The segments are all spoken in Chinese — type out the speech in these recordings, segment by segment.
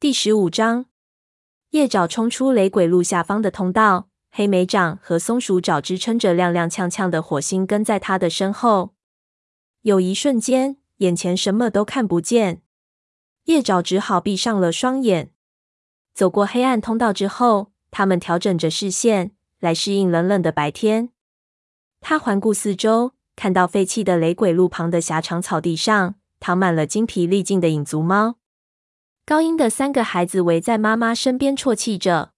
第十五章，夜爪冲出雷鬼路下方的通道，黑莓掌和松鼠爪支撑着踉踉跄跄的火星跟在他的身后。有一瞬间，眼前什么都看不见，夜爪只好闭上了双眼。走过黑暗通道之后，他们调整着视线来适应冷冷的白天。他环顾四周，看到废弃的雷鬼路旁的狭长草地上躺满了精疲力尽的影族猫。高音的三个孩子围在妈妈身边啜泣着，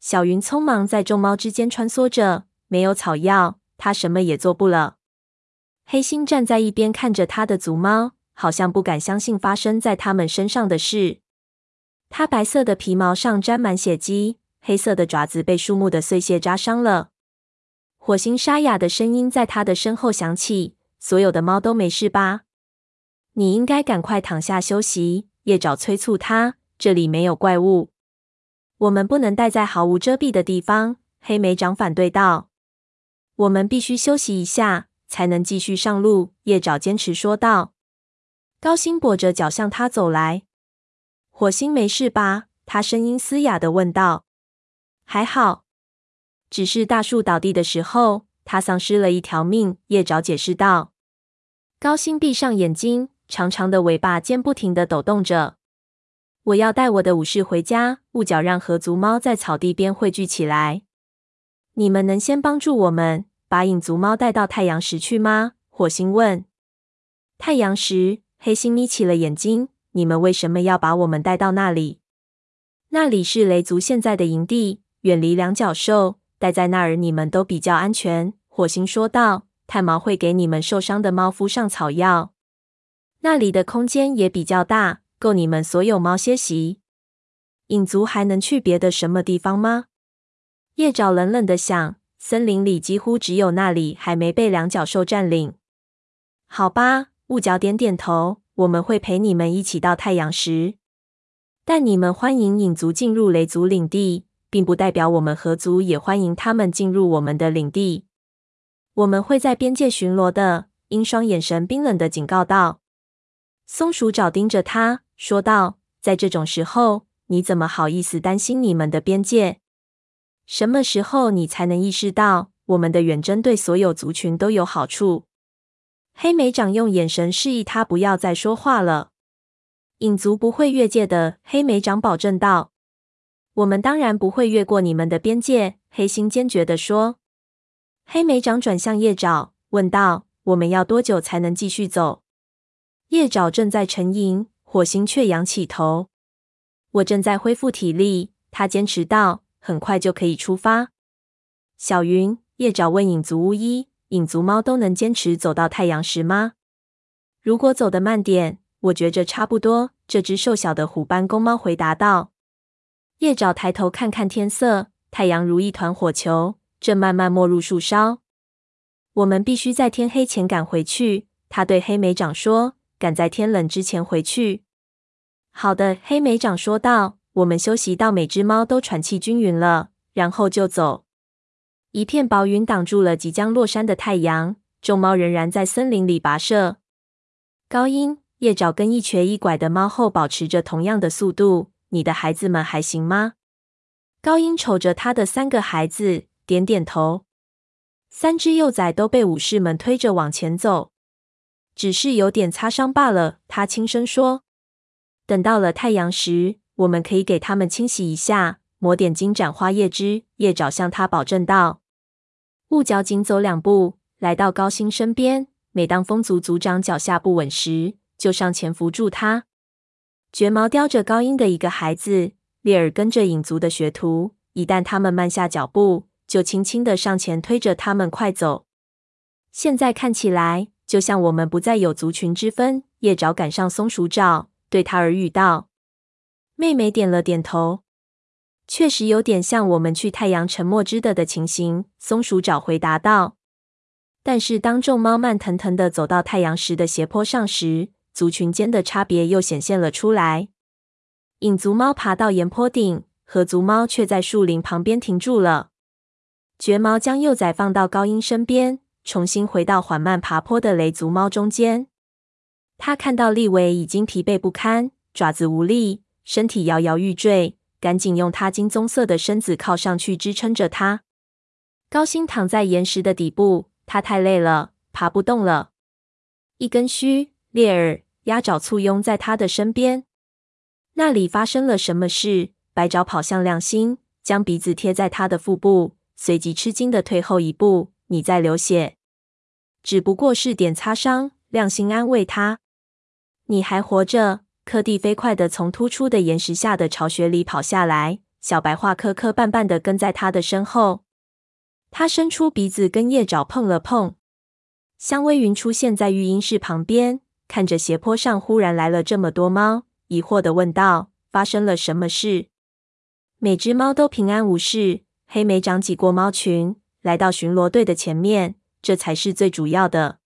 小云匆忙在众猫之间穿梭着。没有草药，它什么也做不了。黑心站在一边看着他的族猫，好像不敢相信发生在他们身上的事。它白色的皮毛上沾满血迹，黑色的爪子被树木的碎屑扎伤了。火星沙哑的声音在他的身后响起：“所有的猫都没事吧？你应该赶快躺下休息。”夜爪催促他：“这里没有怪物，我们不能待在毫无遮蔽的地方。”黑莓长反对道：“我们必须休息一下，才能继续上路。”夜爪坚持说道。高星跛着脚向他走来。火星没事吧？他声音嘶哑的问道。“还好，只是大树倒地的时候，他丧失了一条命。”夜爪解释道。高星闭上眼睛。长长的尾巴尖不停地抖动着。我要带我的武士回家。雾角让和族猫在草地边汇聚起来。你们能先帮助我们把影族猫带到太阳石去吗？火星问。太阳石？黑星眯起了眼睛。你们为什么要把我们带到那里？那里是雷族现在的营地，远离两角兽。待在那儿，你们都比较安全。火星说道。炭毛会给你们受伤的猫敷上草药。那里的空间也比较大，够你们所有猫歇息。影族还能去别的什么地方吗？夜爪冷冷的想。森林里几乎只有那里还没被两角兽占领。好吧，雾角点点头。我们会陪你们一起到太阳石，但你们欢迎影族进入雷族领地，并不代表我们合族也欢迎他们进入我们的领地。我们会在边界巡逻的。鹰双眼神冰冷的警告道。松鼠爪盯着他说道：“在这种时候，你怎么好意思担心你们的边界？什么时候你才能意识到我们的远征对所有族群都有好处？”黑莓长用眼神示意他不要再说话了。影族不会越界的，黑莓长保证道：“我们当然不会越过你们的边界。”黑心坚决地说。黑莓长转向叶爪问道：“我们要多久才能继续走？”夜爪正在沉吟，火星却仰起头。我正在恢复体力，他坚持道：“很快就可以出发。”小云，夜爪问影族巫医：“影族猫都能坚持走到太阳石吗？”如果走得慢点，我觉着差不多。这只瘦小的虎斑公猫回答道。夜爪抬头看看天色，太阳如一团火球，正慢慢没入树梢。我们必须在天黑前赶回去，他对黑莓长说。赶在天冷之前回去。好的，黑莓长说道。我们休息到每只猫都喘气均匀了，然后就走。一片薄云挡住了即将落山的太阳，众猫仍然在森林里跋涉。高音、夜爪跟一瘸一拐的猫后保持着同样的速度。你的孩子们还行吗？高音瞅着他的三个孩子，点点头。三只幼崽都被武士们推着往前走。只是有点擦伤罢了，他轻声说。等到了太阳时，我们可以给他们清洗一下，抹点金盏花叶汁。叶爪向他保证道。雾角紧走两步，来到高星身边。每当风族族长脚下不稳时，就上前扶住他。卷毛叼着高音的一个孩子，烈尔跟着影族的学徒。一旦他们慢下脚步，就轻轻的上前推着他们快走。现在看起来。就像我们不再有族群之分，夜爪赶上松鼠爪，对他耳语道：“妹妹点了点头，确实有点像我们去太阳沉没之的的情形。”松鼠爪回答道。但是当众猫慢腾腾的走到太阳石的斜坡上时，族群间的差别又显现了出来。影族猫爬到岩坡顶，和族猫却在树林旁边停住了。绝毛将幼崽放到高音身边。重新回到缓慢爬坡的雷族猫中间，他看到利维已经疲惫不堪，爪子无力，身体摇摇欲坠，赶紧用它金棕色的身子靠上去支撑着它。高星躺在岩石的底部，他太累了，爬不动了。一根须、鬣耳、鸭爪簇拥在他的身边。那里发生了什么事？白爪跑向亮星，将鼻子贴在他的腹部，随即吃惊的退后一步。你在流血，只不过是点擦伤。亮星安慰他：“你还活着。”柯蒂飞快的从突出的岩石下的巢穴里跑下来，小白话磕磕绊绊的跟在他的身后。他伸出鼻子跟叶爪碰了碰。香微云出现在育婴室旁边，看着斜坡上忽然来了这么多猫，疑惑的问道：“发生了什么事？”每只猫都平安无事。黑莓长挤过猫群，来到巡逻队的前面，这才是最主要的。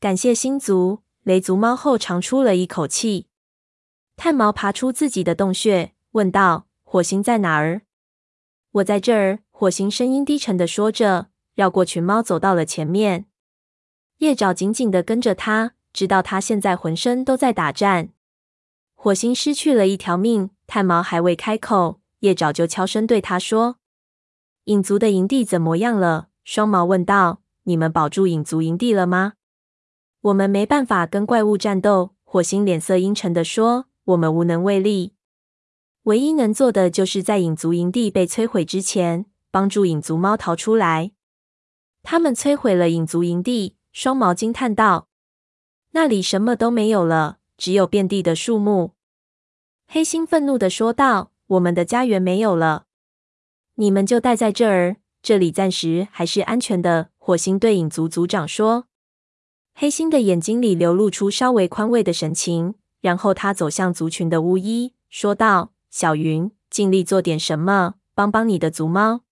感谢星族。雷族猫后长出了一口气。炭毛爬出自己的洞穴，问道：“火星在哪儿？”“我在这儿。”火星声音低沉的说着，绕过群猫走到了前面。叶爪紧紧的跟着他，知道他现在浑身都在打颤。火星失去了一条命，炭毛还未开口，叶爪就悄声对他说：“影族的营地怎么样了？”双毛问道：“你们保住影族营地了吗？”我们没办法跟怪物战斗，火星脸色阴沉地说：“我们无能为力，唯一能做的就是在影族营地被摧毁之前，帮助影族猫逃出来。”他们摧毁了影族营地，双毛惊叹道：“那里什么都没有了，只有遍地的树木。”黑心愤怒地说道：“我们的家园没有了，你们就待在这儿，这里暂时还是安全的。”火星对影族族长说。黑星的眼睛里流露出稍微宽慰的神情，然后他走向族群的巫医，说道：“小云，尽力做点什么，帮帮你的族猫。”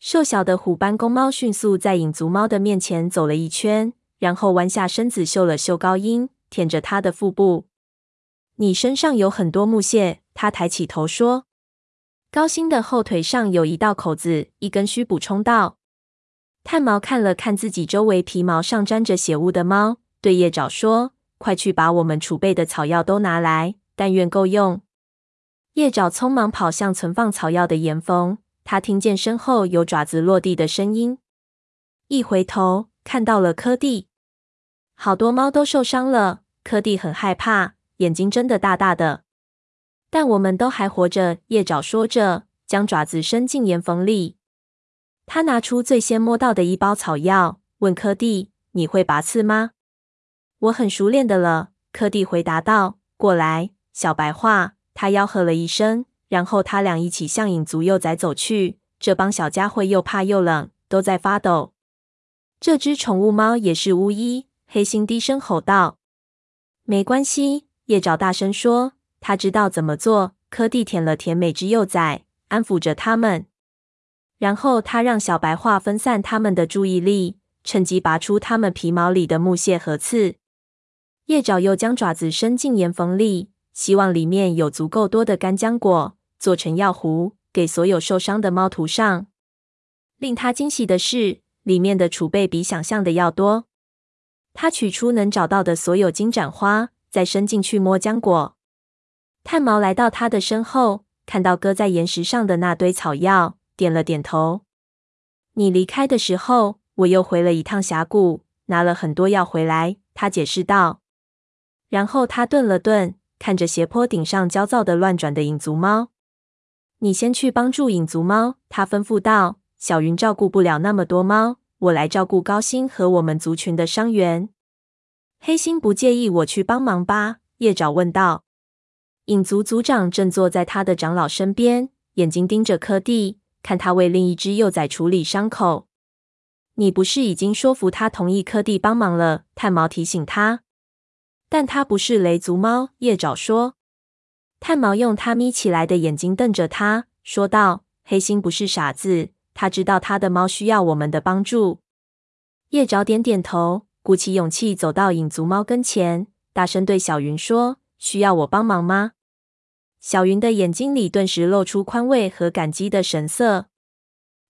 瘦小的虎斑公猫迅速在影族猫的面前走了一圈，然后弯下身子嗅了嗅高音，舔着它的腹部。“你身上有很多木屑。”他抬起头说。高星的后腿上有一道口子，一根须补充道。炭毛看了看自己周围皮毛上沾着血污的猫，对叶爪说：“快去把我们储备的草药都拿来，但愿够用。”叶爪匆忙跑向存放草药的岩缝，他听见身后有爪子落地的声音，一回头看到了柯蒂，好多猫都受伤了。柯蒂很害怕，眼睛睁得大大的。但我们都还活着，叶爪说着，将爪子伸进岩缝里。他拿出最先摸到的一包草药，问柯蒂：“你会拔刺吗？”“我很熟练的了。”柯蒂回答道。“过来，小白话。”他吆喝了一声，然后他俩一起向影族幼崽走去。这帮小家伙又怕又冷，都在发抖。这只宠物猫也是巫医，黑心低声吼道：“没关系。”叶爪大声说：“他知道怎么做。”柯蒂舔了舔每只幼崽，安抚着他们。然后他让小白话分散他们的注意力，趁机拔出他们皮毛里的木屑和刺。叶爪又将爪子伸进岩缝里，希望里面有足够多的干浆果，做成药糊，给所有受伤的猫涂上。令他惊喜的是，里面的储备比想象的要多。他取出能找到的所有金盏花，再伸进去摸浆果。炭毛来到他的身后，看到搁在岩石上的那堆草药。点了点头。你离开的时候，我又回了一趟峡谷，拿了很多药回来。他解释道。然后他顿了顿，看着斜坡顶上焦躁的乱转的影族猫。你先去帮助影族猫，他吩咐道。小云照顾不了那么多猫，我来照顾高星和我们族群的伤员。黑心不介意我去帮忙吧？叶爪问道。影族族长正坐在他的长老身边，眼睛盯着柯蒂。看他为另一只幼崽处理伤口，你不是已经说服他同意柯蒂帮忙了？炭毛提醒他。但他不是雷族猫，叶爪说。炭毛用他眯起来的眼睛瞪着他，说道：“黑心不是傻子，他知道他的猫需要我们的帮助。”叶爪点点头，鼓起勇气走到影族猫跟前，大声对小云说：“需要我帮忙吗？”小云的眼睛里顿时露出宽慰和感激的神色，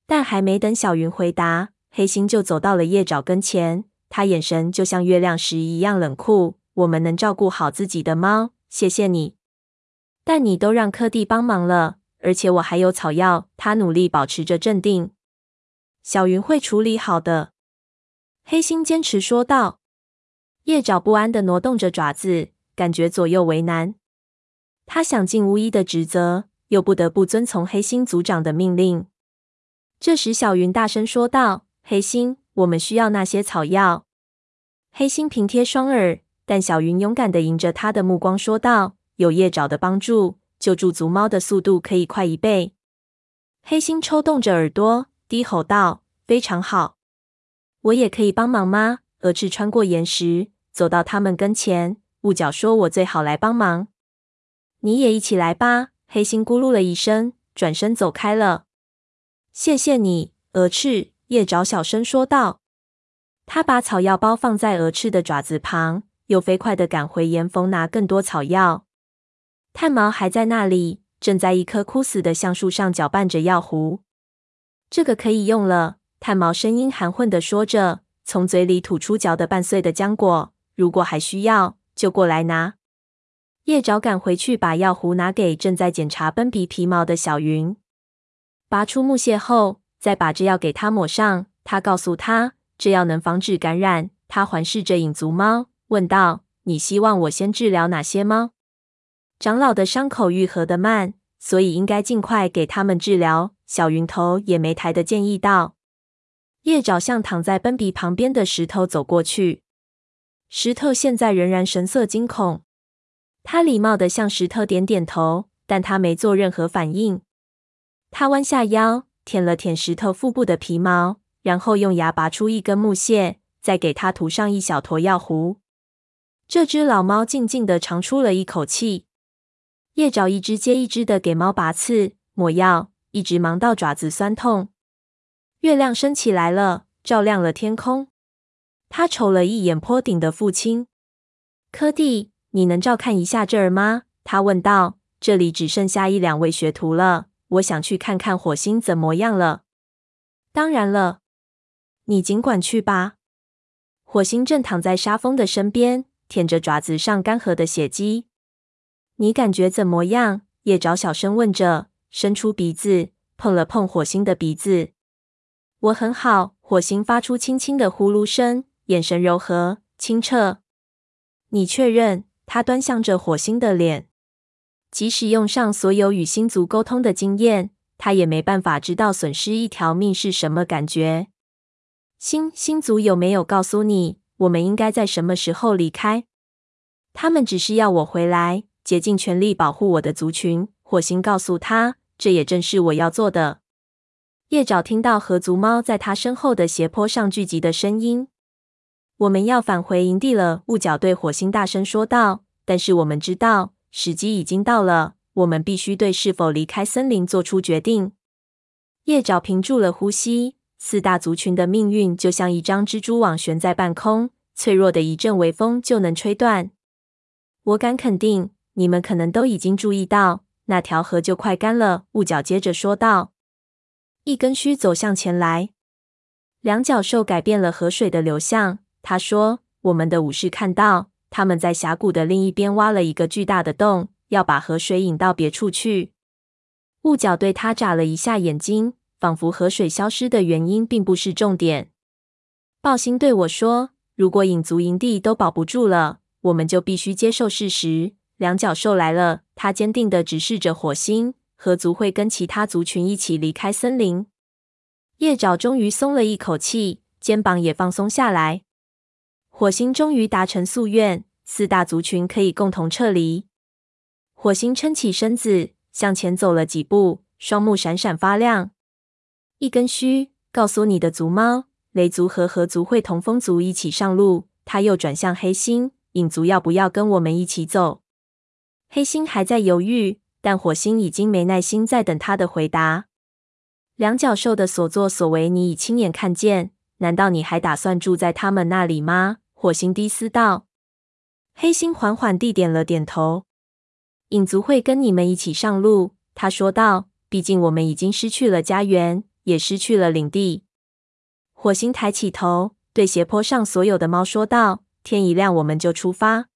但还没等小云回答，黑心就走到了叶爪跟前。他眼神就像月亮时一样冷酷。我们能照顾好自己的猫，谢谢你。但你都让柯蒂帮忙了，而且我还有草药。他努力保持着镇定。小云会处理好的，黑心坚持说道。叶爪不安地挪动着爪子，感觉左右为难。他想尽巫医的职责，又不得不遵从黑心族长的命令。这时，小云大声说道：“黑心，我们需要那些草药。”黑心平贴双耳，但小云勇敢的迎着他的目光说道：“有叶爪的帮助，救助族猫的速度可以快一倍。”黑心抽动着耳朵，低吼道：“非常好，我也可以帮忙吗？”鹅翅穿过岩石，走到他们跟前。雾角说：“我最好来帮忙，你也一起来吧。”黑心咕噜了一声，转身走开了。谢谢你，鹅翅。叶爪小声说道。他把草药包放在鹅翅的爪子旁，又飞快地赶回岩缝拿更多草药。炭毛还在那里，正在一棵枯死的橡树上搅拌着药壶。这个可以用了，炭毛声音含混地说着。从嘴里吐出嚼得半碎的浆果。如果还需要，就过来拿。叶爪赶回去，把药壶拿给正在检查奔鼻皮毛的小云。拔出木屑后，再把这药给他抹上。他告诉他，这药能防止感染。他环视着影族猫，问道：“你希望我先治疗哪些猫？”长老的伤口愈合得慢，所以应该尽快给他们治疗。小云头也没抬的建议道。叶爪向躺在奔鼻旁边的石头走过去，石头现在仍然神色惊恐。他礼貌地向石头点点头，但他没做任何反应。他弯下腰，舔了舔石头腹部的皮毛，然后用牙拔出一根木屑，再给他涂上一小坨药糊。这只老猫静静地长出了一口气。叶爪一只接一只的给猫拔刺、抹药，一直忙到爪子酸痛。月亮升起来了，照亮了天空。他瞅了一眼坡顶的父亲柯蒂，你能照看一下这儿吗？他问道。这里只剩下一两位学徒了，我想去看看火星怎么样了。当然了，你尽管去吧。火星正躺在沙峰的身边，舔着爪子上干涸的血迹。你感觉怎么样？叶爪小声问着，伸出鼻子碰了碰火星的鼻子。我很好，火星发出轻轻的呼噜声，眼神柔和清澈。你确认？他端详着火星的脸，即使用上所有与星族沟通的经验，他也没办法知道损失一条命是什么感觉。星星族有没有告诉你，我们应该在什么时候离开？他们只是要我回来，竭尽全力保护我的族群。火星告诉他，这也正是我要做的。叶爪听到河族猫在他身后的斜坡上聚集的声音。我们要返回营地了，雾角对火星大声说道。但是我们知道时机已经到了，我们必须对是否离开森林做出决定。叶爪屏住了呼吸。四大族群的命运就像一张蜘蛛网悬在半空，脆弱的一阵微风就能吹断。我敢肯定，你们可能都已经注意到，那条河就快干了。雾角接着说道。一根须走向前来，两角兽改变了河水的流向。他说：“我们的武士看到，他们在峡谷的另一边挖了一个巨大的洞，要把河水引到别处去。”雾角对他眨了一下眼睛，仿佛河水消失的原因并不是重点。暴星对我说：“如果影族营地都保不住了，我们就必须接受事实。”两角兽来了，他坚定地直视着火星。河族会跟其他族群一起离开森林。叶爪终于松了一口气，肩膀也放松下来。火星终于达成夙愿，四大族群可以共同撤离。火星撑起身子，向前走了几步，双目闪闪发亮。一根须，告诉你的族猫，雷族和河族会同风族一起上路。他又转向黑星，影族要不要跟我们一起走？黑星还在犹豫。但火星已经没耐心再等他的回答。两角兽的所作所为你已亲眼看见，难道你还打算住在他们那里吗？火星低斯道。黑星缓缓地点了点头。影族会跟你们一起上路，他说道。毕竟我们已经失去了家园，也失去了领地。火星抬起头，对斜坡上所有的猫说道：“天一亮，我们就出发。”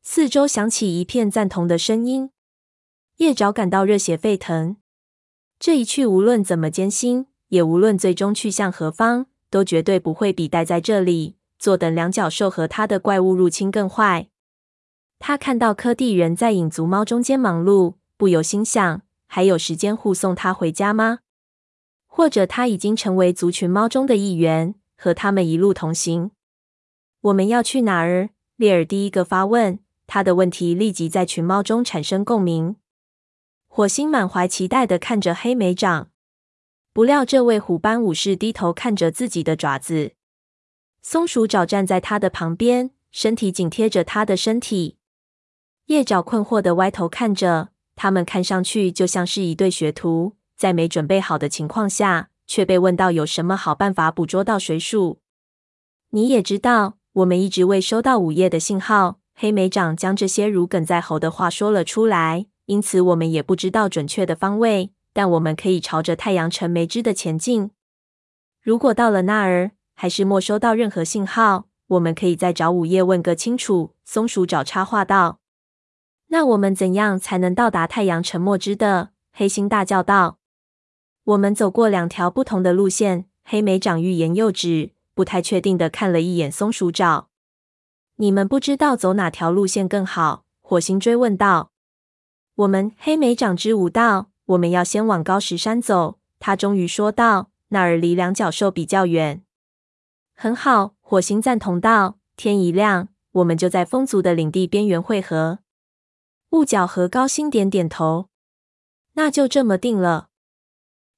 四周响起一片赞同的声音。叶爪感到热血沸腾。这一去无论怎么艰辛，也无论最终去向何方，都绝对不会比待在这里坐等两角兽和他的怪物入侵更坏。他看到柯蒂人在影族猫中间忙碌，不由心想：还有时间护送他回家吗？或者他已经成为族群猫中的一员，和他们一路同行？我们要去哪儿？列尔第一个发问，他的问题立即在群猫中产生共鸣。火星满怀期待地看着黑莓长，不料这位虎斑武士低头看着自己的爪子。松鼠爪站在他的旁边，身体紧贴着他的身体。叶爪困惑地歪头看着，他们看上去就像是一对学徒，在没准备好的情况下，却被问到有什么好办法捕捉到水鼠。你也知道，我们一直未收到午夜的信号。黑莓长将这些如鲠在喉的话说了出来，因此我们也不知道准确的方位，但我们可以朝着太阳城梅枝的前进。如果到了那儿，还是没收到任何信号，我们可以再找午夜问个清楚。松鼠爪插话道。那我们怎样才能到达太阳沉没之的？黑猩大叫道。我们走过两条不同的路线。黑莓长欲言又止，不太确定的看了一眼松鼠爪。你们不知道走哪条路线更好？火星追问道。我们黑莓长支吾道，我们要先往高石山走。他终于说道，那儿离两角兽比较远。很好，火星赞同道。天一亮，我们就在风族的领地边缘会合。雾角和高星点点头，那就这么定了。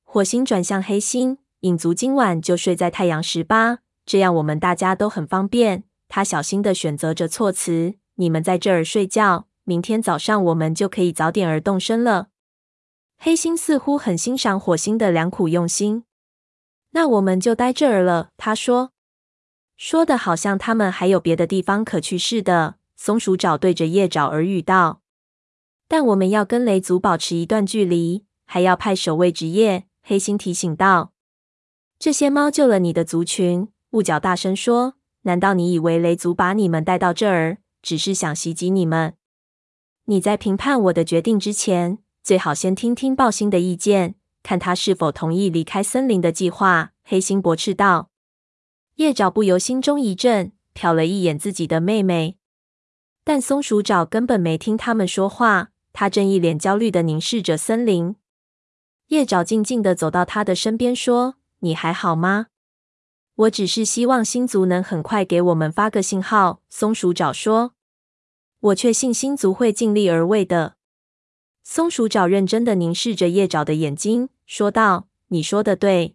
火星转向黑星，影族今晚就睡在太阳石吧，这样我们大家都很方便。他小心的选择着措辞：“你们在这儿睡觉，明天早上我们就可以早点儿动身了。”黑星似乎很欣赏火星的良苦用心。那我们就待这儿了，他说，说的好像他们还有别的地方可去似的。松鼠爪对着叶爪耳语道。但我们要跟雷族保持一段距离，还要派守卫值夜。黑心提醒道：“这些猫救了你的族群。”雾角大声说：“难道你以为雷族把你们带到这儿，只是想袭击你们？你在评判我的决定之前，最好先听听豹星的意见，看他是否同意离开森林的计划。”黑心驳斥道。叶爪不由心中一震，瞟了一眼自己的妹妹，但松鼠爪根本没听他们说话。他正一脸焦虑的凝视着森林，叶爪静静的走到他的身边，说：“你还好吗？我只是希望星族能很快给我们发个信号。”松鼠爪说：“我确信星族会尽力而为的。”松鼠爪认真的凝视着叶爪的眼睛，说道：“你说的对，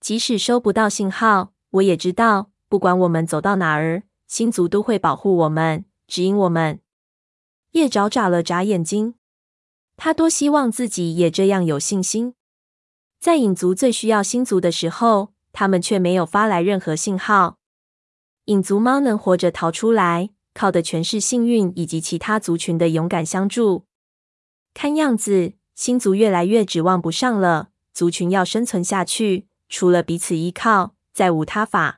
即使收不到信号，我也知道，不管我们走到哪儿，星族都会保护我们，指引我们。”叶爪眨了眨眼睛，他多希望自己也这样有信心。在影族最需要星族的时候，他们却没有发来任何信号。影族猫能活着逃出来，靠的全是幸运以及其他族群的勇敢相助。看样子，星族越来越指望不上了。族群要生存下去，除了彼此依靠，再无他法。